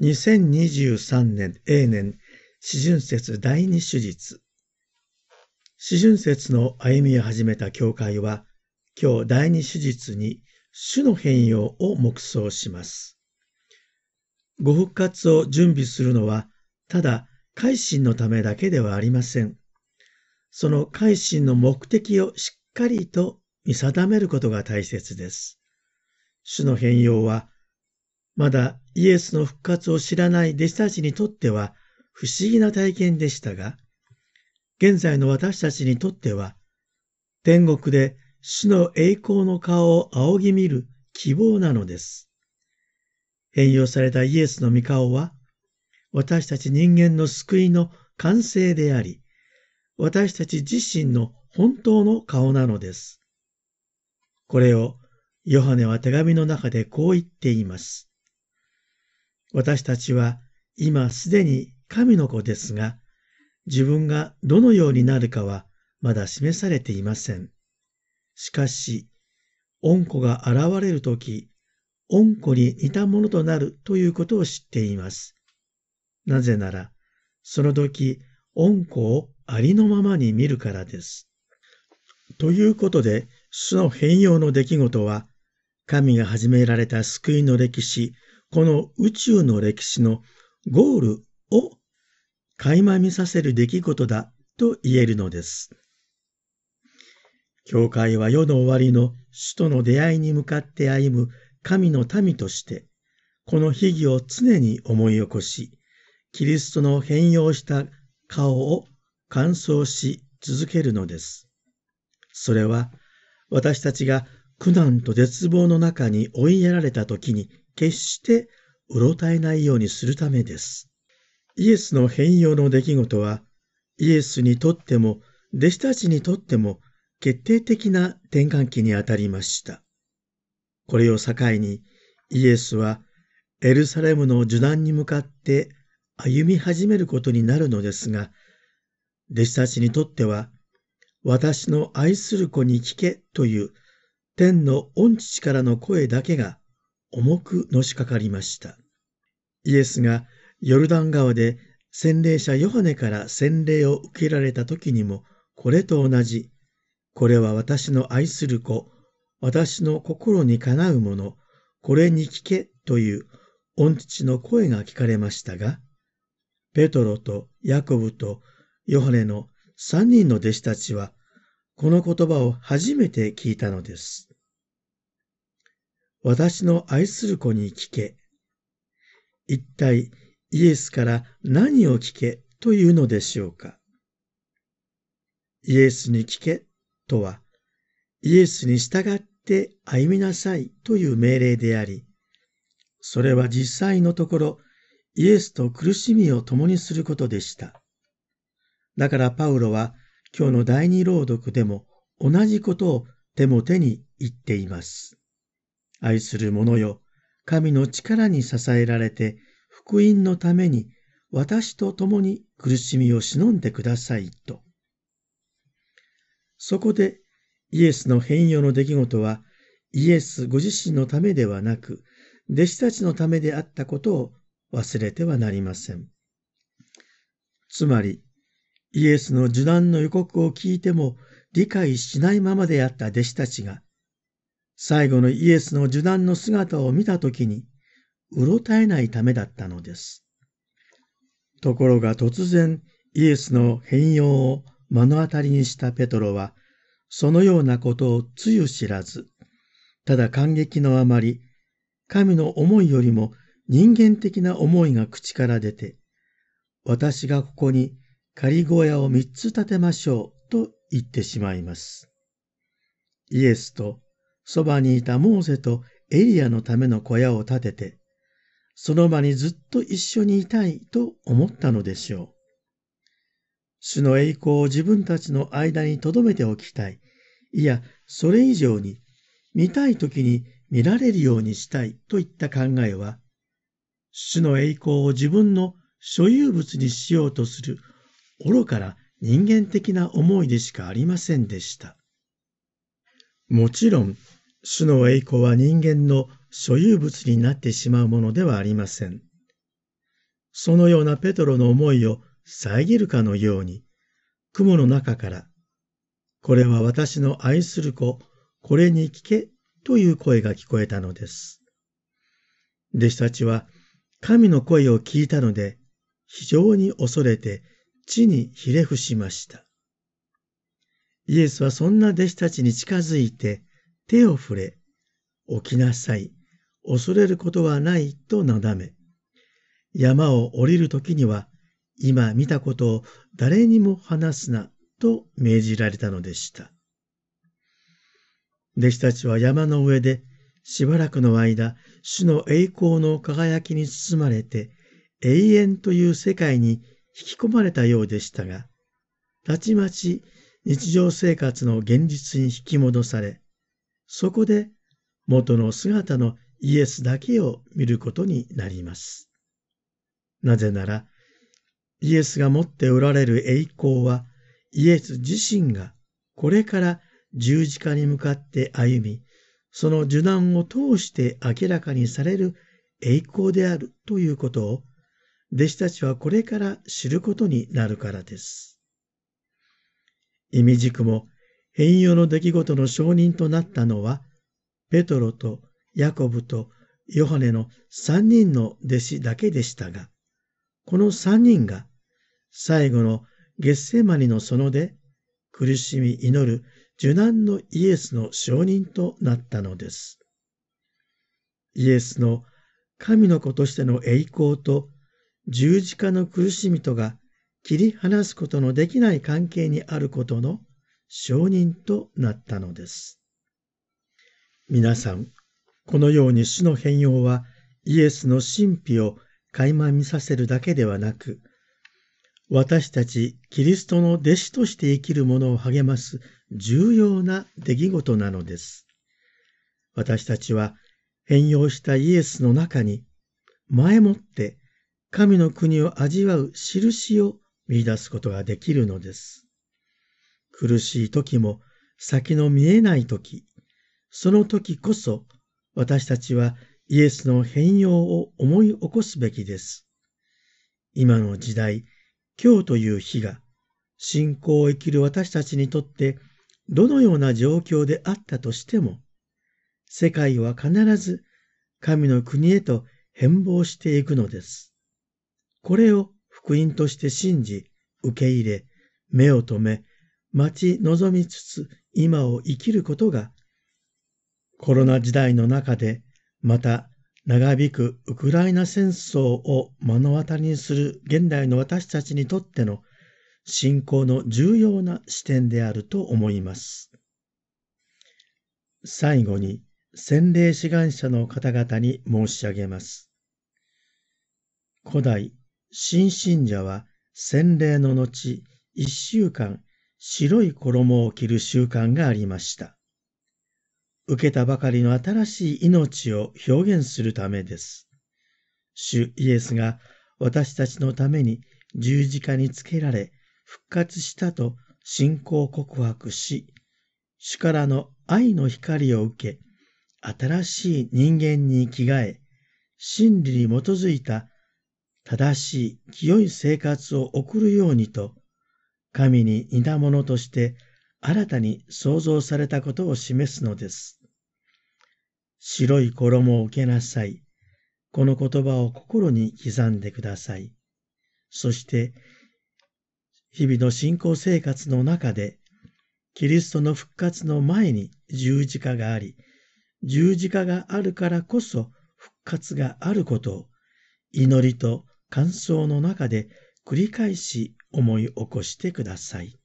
2023年永年四旬節第二手術四旬節の歩みを始めた教会は今日第二手術に主の変容を黙想します。ご復活を準備するのはただ改心のためだけではありません。その改心の目的をしっかりと見定めることが大切です。主の変容はまだイエスの復活を知らない弟子たちにとっては不思議な体験でしたが、現在の私たちにとっては、天国で主の栄光の顔を仰ぎ見る希望なのです。変容されたイエスの御顔は、私たち人間の救いの完成であり、私たち自身の本当の顔なのです。これをヨハネは手紙の中でこう言っています。私たちは今すでに神の子ですが、自分がどのようになるかはまだ示されていません。しかし、恩子が現れるとき、恩子に似たものとなるということを知っています。なぜなら、その時、恩子をありのままに見るからです。ということで、主の変容の出来事は、神が始められた救いの歴史、この宇宙の歴史のゴールを垣間見させる出来事だと言えるのです。教会は世の終わりの主との出会いに向かって歩む神の民として、この秘儀を常に思い起こし、キリストの変容した顔を乾燥し続けるのです。それは私たちが苦難と絶望の中に追いやられた時に決してうろたえないようにするためです。イエスの変容の出来事は、イエスにとっても、弟子たちにとっても、決定的な転換期にあたりました。これを境に、イエスは、エルサレムの受難に向かって歩み始めることになるのですが、弟子たちにとっては、私の愛する子に聞けという天の御父からの声だけが重くのしかかりました。イエスがヨルダン川で洗礼者ヨハネから洗礼を受けられた時にもこれと同じ、これは私の愛する子、私の心にかなうもの、これに聞けという御父の声が聞かれましたが、ペトロとヤコブとヨハネの三人の弟子たちは、この言葉を初めて聞いたのです。私の愛する子に聞け。一体イエスから何を聞けというのでしょうか。イエスに聞けとは、イエスに従って歩みなさいという命令であり、それは実際のところ、イエスと苦しみを共にすることでした。だからパウロは今日の第二朗読でも同じことを手も手に言っています。愛する者よ、神の力に支えられて、福音のために私と共に苦しみを忍んでくださいと。そこでイエスの変容の出来事はイエスご自身のためではなく弟子たちのためであったことを忘れてはなりません。つまりイエスの受難の予告を聞いても理解しないままであった弟子たちが最後のイエスの受難の姿を見たときに、うろたえないためだったのです。ところが突然、イエスの変容を目の当たりにしたペトロは、そのようなことをつゆ知らず、ただ感激のあまり、神の思いよりも人間的な思いが口から出て、私がここに仮小屋を三つ建てましょうと言ってしまいます。イエスとそばにいたモーセとエリアのための小屋を建てて、その場にずっと一緒にいたいと思ったのでしょう。主の栄光を自分たちの間に留めておきたい。いや、それ以上に、見たい時に見られるようにしたいといった考えは、主の栄光を自分の所有物にしようとする愚から人間的な思いでしかありませんでした。もちろん、主の栄光は人間の所有物になってしまうものではありません。そのようなペトロの思いを遮るかのように、雲の中から、これは私の愛する子、これに聞けという声が聞こえたのです。弟子たちは神の声を聞いたので、非常に恐れて地にひれ伏しました。イエスはそんな弟子たちに近づいて手を触れ、起きなさい、恐れることはないとなだめ、山を降りるときには、今見たことを誰にも話すなと命じられたのでした。弟子たちは山の上でしばらくの間、主の栄光の輝きに包まれて、永遠という世界に引き込まれたようでしたが、たちまち日常生活の現実に引き戻され、そこで元の姿のイエスだけを見ることになります。なぜなら、イエスが持っておられる栄光は、イエス自身がこれから十字架に向かって歩み、その受難を通して明らかにされる栄光であるということを、弟子たちはこれから知ることになるからです。意味軸も変容の出来事の証人となったのは、ペトロとヤコブとヨハネの三人の弟子だけでしたが、この三人が最後のゲッセマニの園で苦しみ祈る受難のイエスの証人となったのです。イエスの神の子としての栄光と十字架の苦しみとが切り離すことのできない関係にあることの証人となったのです。皆さん、このように主の変容はイエスの神秘を垣間見させるだけではなく、私たちキリストの弟子として生きる者を励ます重要な出来事なのです。私たちは変容したイエスの中に前もって神の国を味わう印を見出すことができるのです。苦しい時も先の見えない時、その時こそ私たちはイエスの変容を思い起こすべきです。今の時代、今日という日が、信仰を生きる私たちにとってどのような状況であったとしても、世界は必ず神の国へと変貌していくのです。これを福音として信じ、受け入れ、目を留め、待ち望みつつ今を生きることが、コロナ時代の中でまた、長引くウクライナ戦争を目の当たりにする現代の私たちにとっての信仰の重要な視点であると思います。最後に、洗礼志願者の方々に申し上げます。古代、新信者は洗礼の後、一週間、白い衣を着る習慣がありました。受けたばかりの新しい命を表現するためです。主イエスが私たちのために十字架につけられ復活したと信仰告白し、主からの愛の光を受け、新しい人間に生きがえ、真理に基づいた正しい清い生活を送るようにと、神に似たものとして新たに創造されたことを示すのです。白い衣を受けなさい。この言葉を心に刻んでください。そして、日々の信仰生活の中で、キリストの復活の前に十字架があり、十字架があるからこそ復活があることを、祈りと感想の中で繰り返し思い起こしてください。